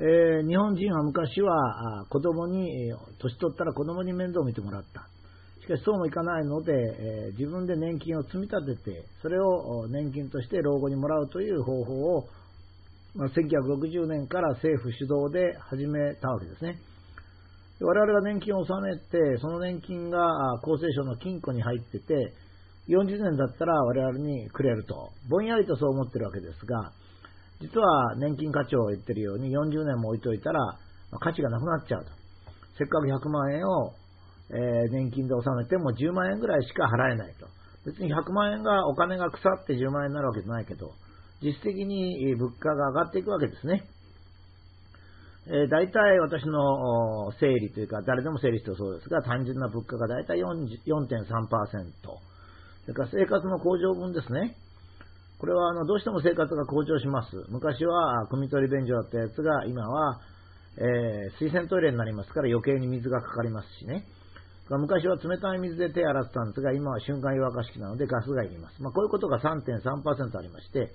えー、日本人は昔は子供に、年取ったら子供に面倒を見てもらった。しかしそうもいかないので、えー、自分で年金を積み立てて、それを年金として老後にもらうという方法を、まあ、1960年から政府主導で始めたわけですね。我々が年金を納めて、その年金が厚生省の金庫に入ってて、40年だったら我々にくれると、ぼんやりとそう思ってるわけですが、実は年金課長が言ってるように40年も置いといたら、価値がなくなっちゃうと。せっかく100万円を、えー、年金で納めても10万円ぐらいしか払えないと。別に100万円がお金が腐って10万円になるわけじゃないけど、実質的に物価が上がっていくわけですね。えー、大体私の整理というか、誰でも整理してそうですが、単純な物価が大体4.3%。それから生活の向上分ですね。これはあのどうしても生活が向上します。昔は汲み取り便所だったやつが今は、えー、水洗トイレになりますから余計に水がかかりますしね。昔は冷たい水で手洗ってたんですが、今は瞬間湯沸かし器なのでガスがいります。まあ、こういうことが3.3%ありまして、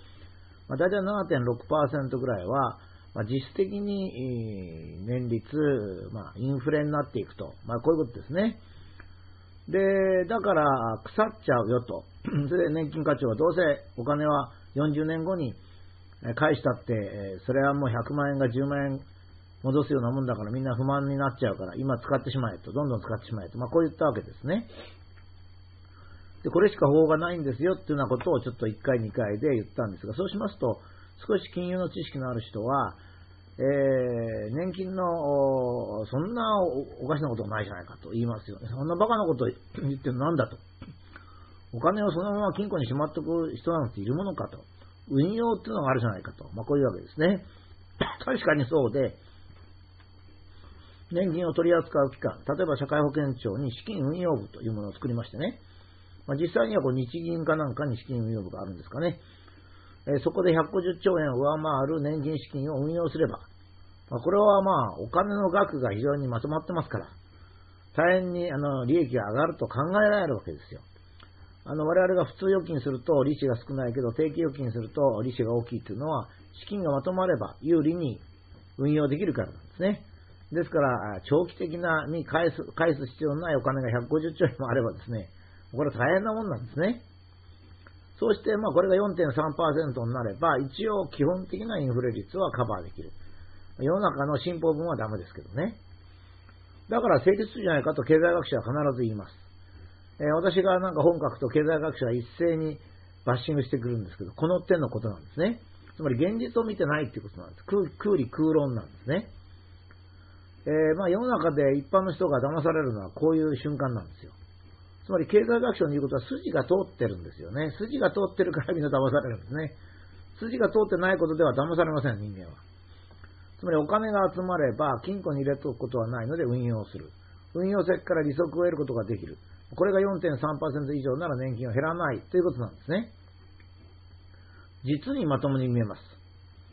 まあ、大体7.6%ぐらいは、まあ、実質的に年率、まあ、インフレになっていくと、まあ、こういうことですね。で、だから腐っちゃうよと。それで年金課長はどうせお金は40年後に返したって、それはもう100万円が10万円戻すようなもんだからみんな不満になっちゃうから今使ってしまえと、どんどん使ってしまえと、まあこう言ったわけですね。で、これしか方法がないんですよっていうようなことをちょっと1回2回で言ったんですが、そうしますと、少し金融の知識のある人は、えー、年金の、そんなおかしなことないじゃないかと言いますよね。そんなバカなこと言ってるのなんだと。お金をそのまま金庫にしまっておく人なんているものかと。運用っていうのがあるじゃないかと。まあ、こういうわけですね。確かにそうで、年金を取り扱う機関、例えば社会保険庁に資金運用部というものを作りましてね。まあ、実際にはこう日銀かなんかに資金運用部があるんですかね。そこで150兆円を上回る年金資金を運用すれば、これはまあ、お金の額が非常にまとまってますから、大変にあの利益が上がると考えられるわけですよ。あの我々が普通預金すると利子が少ないけど、定期預金すると利子が大きいというのは、資金がまとまれば有利に運用できるからなんですね。ですから、長期的なに返す返す必要のないお金が150兆円もあればですね、これは大変なもんなんですね。そして、まあ、これが4.3%になれば、一応基本的なインフレ率はカバーできる。世の中の進歩分はダメですけどね。だから成立するじゃないかと経済学者は必ず言います。えー、私がなんか本書くと経済学者は一斉にバッシングしてくるんですけど、この点のことなんですね。つまり現実を見てないっていうことなんです。空空理空論なんですね。えー、まあ世の中で一般の人が騙されるのはこういう瞬間なんですよ。つまり経済学者の言うことは筋が通ってるんですよね。筋が通ってるからみんな騙されるんですね。筋が通ってないことでは騙されません、人間は。つまりお金が集まれば金庫に入れておくことはないので運用する。運用先から利息を得ることができる。これが4.3%以上なら年金は減らないということなんですね。実にまともに見えます。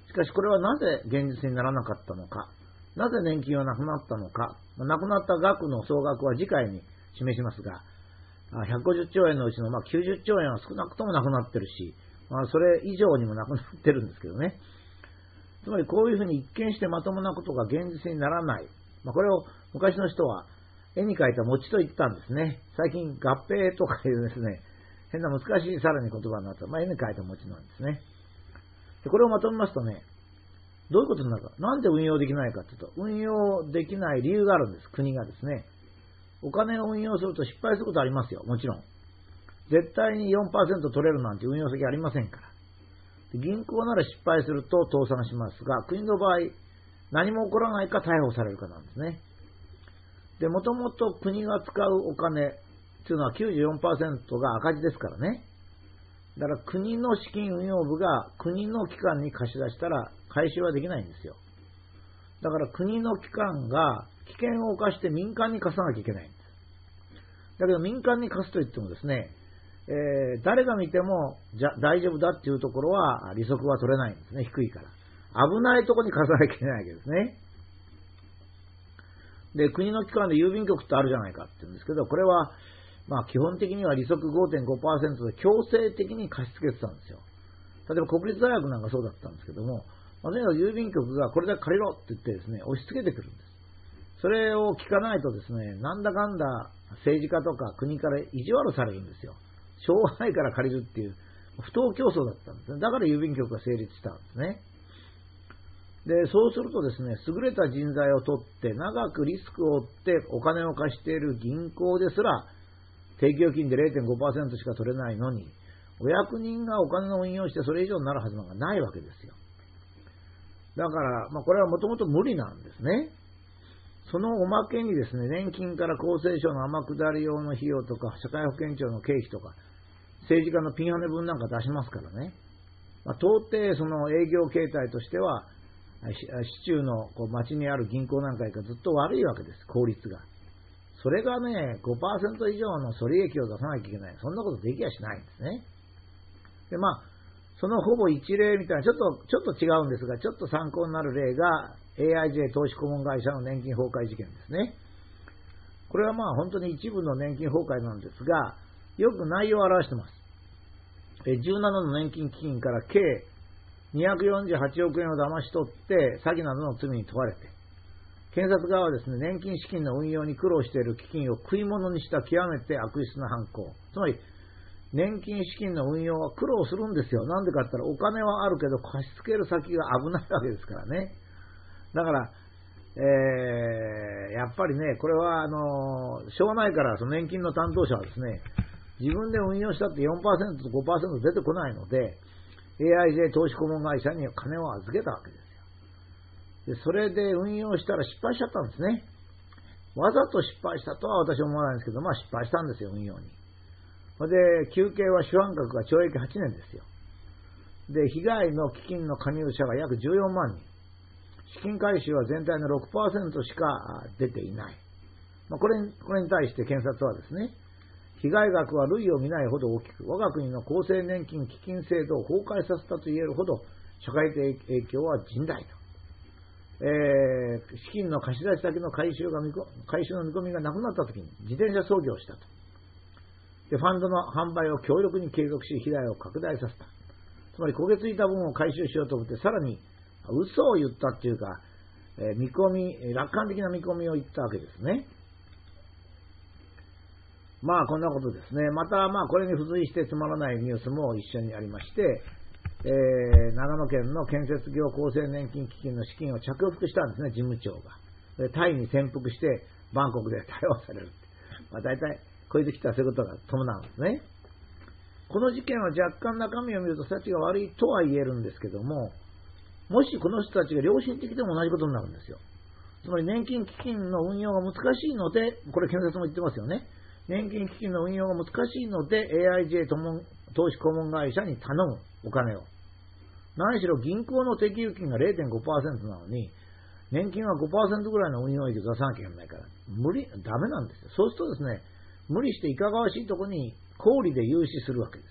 しかしこれはなぜ現実にならなかったのか。なぜ年金はなくなったのか。なくなった額の総額は次回に示しますが、150兆円のうちのま90兆円は少なくともなくなってるし、まあ、それ以上にもなくなってるんですけどね。つまりこういうふうに一見してまともなことが現実にならない。まあ、これを昔の人は絵に描いた餅と言ったんですね。最近合併とかいうですね、変な難しいさらに言葉になった、まあ、絵に描いた餅なんですね。でこれをまとめますとね、どういうことになるか。なんで運用できないかというと、運用できない理由があるんです。国がですね。お金を運用すると失敗することありますよ、もちろん。絶対に4%取れるなんて運用先ありませんから。銀行なら失敗すると倒産しますが、国の場合、何も起こらないか逮捕されるかなんですね。で、もともと国が使うお金っていうのは94%が赤字ですからね。だから国の資金運用部が国の機関に貸し出したら回収はできないんですよ。だから国の機関が危険を冒して民間に貸さなきゃいけない。だけど民間に貸すといってもですね、えー、誰が見てもじゃ大丈夫だっていうところは利息は取れないんですね、低いから。危ないところに貸さなきゃいけないわけですね。で、国の機関で郵便局ってあるじゃないかって言うんですけど、これは、まあ基本的には利息5.5%で強制的に貸し付けてたんですよ。例えば国立大学なんかそうだったんですけども、まあ、とにかく郵便局がこれだけ借りろって言ってですね、押し付けてくるんです。それを聞かないとですね、なんだかんだ政治家とか国から意地悪されるんですよ。しょうがないから借りるっていう、不当競争だったんですね。だから郵便局が成立したんですね。で、そうするとですね、優れた人材を取って長くリスクを負ってお金を貸している銀行ですら、定期預金で0.5%しか取れないのに、お役人がお金の運用してそれ以上になるはずなんかないわけですよ。だから、まあ、これはもともと無理なんですね。そのおまけにですね、年金から厚生省の天下り用の費用とか、社会保険庁の経費とか、政治家のピンハネ分なんか出しますからね。まあ、到底その営業形態としては、市中のこう町にある銀行なんかよりずっと悪いわけです、効率が。それがね、5%以上の損利益を出さなきゃいけない。そんなことできやしないんですね。で、まあ、そのほぼ一例みたいな、ちょっと、ちょっと違うんですが、ちょっと参考になる例が、AIJ 投資顧問会社の年金崩壊事件ですね。これはまあ本当に一部の年金崩壊なんですが、よく内容を表してます。17の年金基金から計248億円を騙し取って詐欺などの罪に問われて、検察側はですね、年金資金の運用に苦労している基金を食い物にした極めて悪質な犯行。つまり、年金資金の運用は苦労するんですよ。なんでかって言ったらお金はあるけど貸し付ける先が危ないわけですからね。だから、えー、やっぱりね、これは、あの、しょうがないから、その年金の担当者はですね、自分で運用したって4%と5%出てこないので、AIJ 投資顧問会社に金を預けたわけですよ。で、それで運用したら失敗しちゃったんですね。わざと失敗したとは私は思わないんですけど、まあ失敗したんですよ、運用に。で、休憩は主犯格が懲役8年ですよ。で、被害の基金の加入者が約14万人。資金回収は全体の6%しか出ていない。まあ、これこれに対して検察はですね、被害額は類を見ないほど大きく、我が国の厚生年金基金制度を崩壊させたと言えるほど、社会的影響は甚大と。えー、資金の貸し出し先の回収が回収の見込みがなくなったときに自転車操業したと。で、ファンドの販売を強力に継続し、被害を拡大させた。つまり焦げついた分を回収しようと思って、さらに嘘を言ったっていうか、え、見込み、楽観的な見込みを言ったわけですね。まあ、こんなことですね。また、まあ、これに付随してつまらないニュースも一緒にありまして、えー、長野県の建設業厚生年金基金の資金を着服したんですね、事務長が。タイに潜伏して、バンコクで逮捕されるって。まあ、大体、こういう時来たそういうことが伴うんですね。この事件は若干中身を見ると、幸が悪いとは言えるんですけども、もしこの人たちが良心的でも同じことになるんですよ。つまり年金基金の運用が難しいので、これ検察も言ってますよね。年金基金の運用が難しいので、AIJ 投資顧問会社に頼むお金を。何しろ銀行の定期預金が0.5%なのに、年金は5%ぐらいの運用益を出さなきゃいけないから、無理、ダメなんですよ。そうするとですね、無理していかがわしいとこに氷で融資するわけです。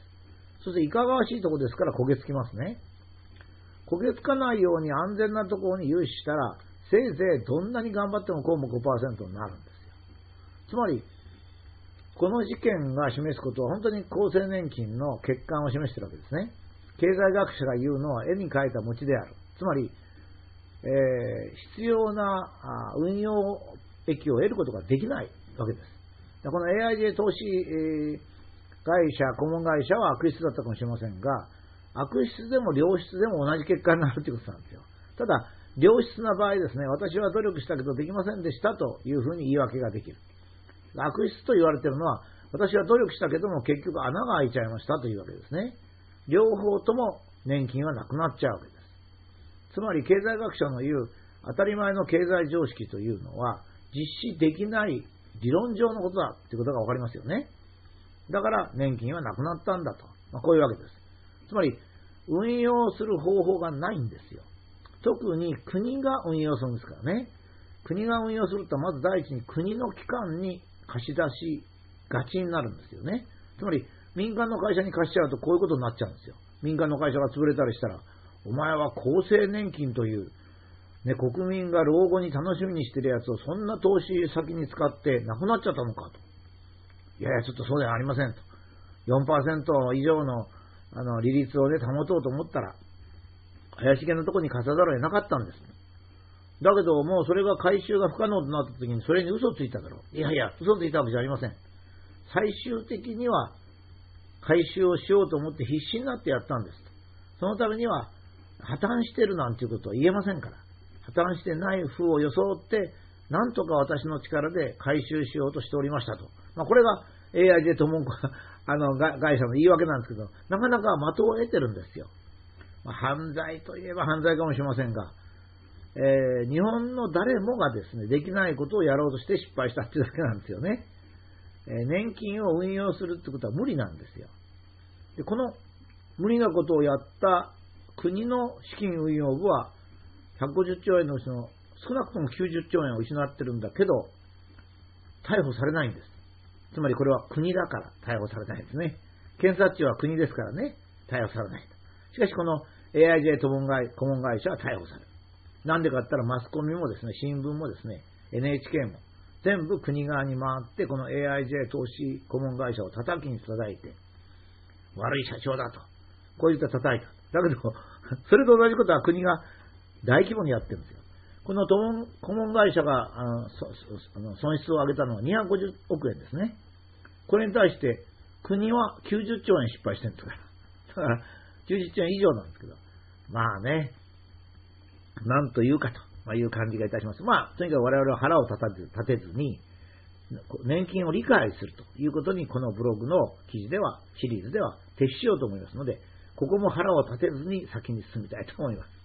そしていかがわしいとこですから焦げつきますね。焦げつかないように安全なところに融資したら、せいぜいどんなに頑張ってもこうも5%になるんですよ。つまり、この事件が示すことは本当に厚生年金の欠陥を示しているわけですね。経済学者が言うのは絵に描いた餅である。つまり、えー、必要な運用益を得ることができないわけです。この AIJ 投資、えー、会社、顧問会社は悪質だったかもしれませんが、悪質でも良質でも同じ結果になるということなんですよ。ただ、良質な場合ですね、私は努力したけどできませんでしたというふうに言い訳ができる。悪質と言われているのは、私は努力したけども結局穴が開いちゃいましたというわけですね。両方とも年金はなくなっちゃうわけです。つまり経済学者の言う当たり前の経済常識というのは実施できない理論上のことだということがわかりますよね。だから年金はなくなったんだと。まあ、こういうわけです。つまり、運用する方法がないんですよ。特に国が運用するんですからね。国が運用すると、まず第一に国の機関に貸し出しがちになるんですよね。つまり、民間の会社に貸しちゃうとこういうことになっちゃうんですよ。民間の会社が潰れたりしたら、お前は厚生年金という、ね、国民が老後に楽しみにしてるやつをそんな投資先に使ってなくなっちゃったのかと。いやいや、ちょっとそうではありませんと。4%以上のあの、利率をね、保とうと思ったら、怪しげなとこに貸さざるを得なかったんです。だけど、もうそれが回収が不可能となった時に、それに嘘ついただろう。いやいや、嘘ついたわけじゃありません。最終的には、回収をしようと思って必死になってやったんです。そのためには、破綻してるなんていうことは言えませんから。破綻してない風を装って、なんとか私の力で回収しようとしておりましたと。まあ、これが AIJ と文句あの会社の言い訳なんですけど、なかなか的を得てるんですよ。まあ、犯罪といえば犯罪かもしれませんが、えー、日本の誰もがですね、できないことをやろうとして失敗したっていうだけなんですよね。えー、年金を運用するってことは無理なんですよ。でこの無理なことをやった国の資金運用部は、150兆円のうちの少なくとも90兆円を失ってるんだけど、逮捕されないんです。つまりこれは国だから逮捕されないんですね。検察庁は国ですからね、逮捕されない。しかしこの AIJ 顧問会顧問会社は逮捕される。なんでかって言ったらマスコミもですね、新聞もですね、NHK も全部国側に回って、この AIJ 投資顧問会社を叩きに叩いて、悪い社長だと。こう言って叩いた。だけど、それと同じことは国が大規模にやってるんですよ。この顧問会社があの損失を上げたのは250億円ですね。これに対して国は90兆円失敗してるんですから。だから90兆円以上なんですけど。まあね、なんというかという感じがいたします。まあ、とにかく我々は腹を立てずに、年金を理解するということに、このブログの記事では、シリーズでは徹しようと思いますので、ここも腹を立てずに先に進みたいと思います。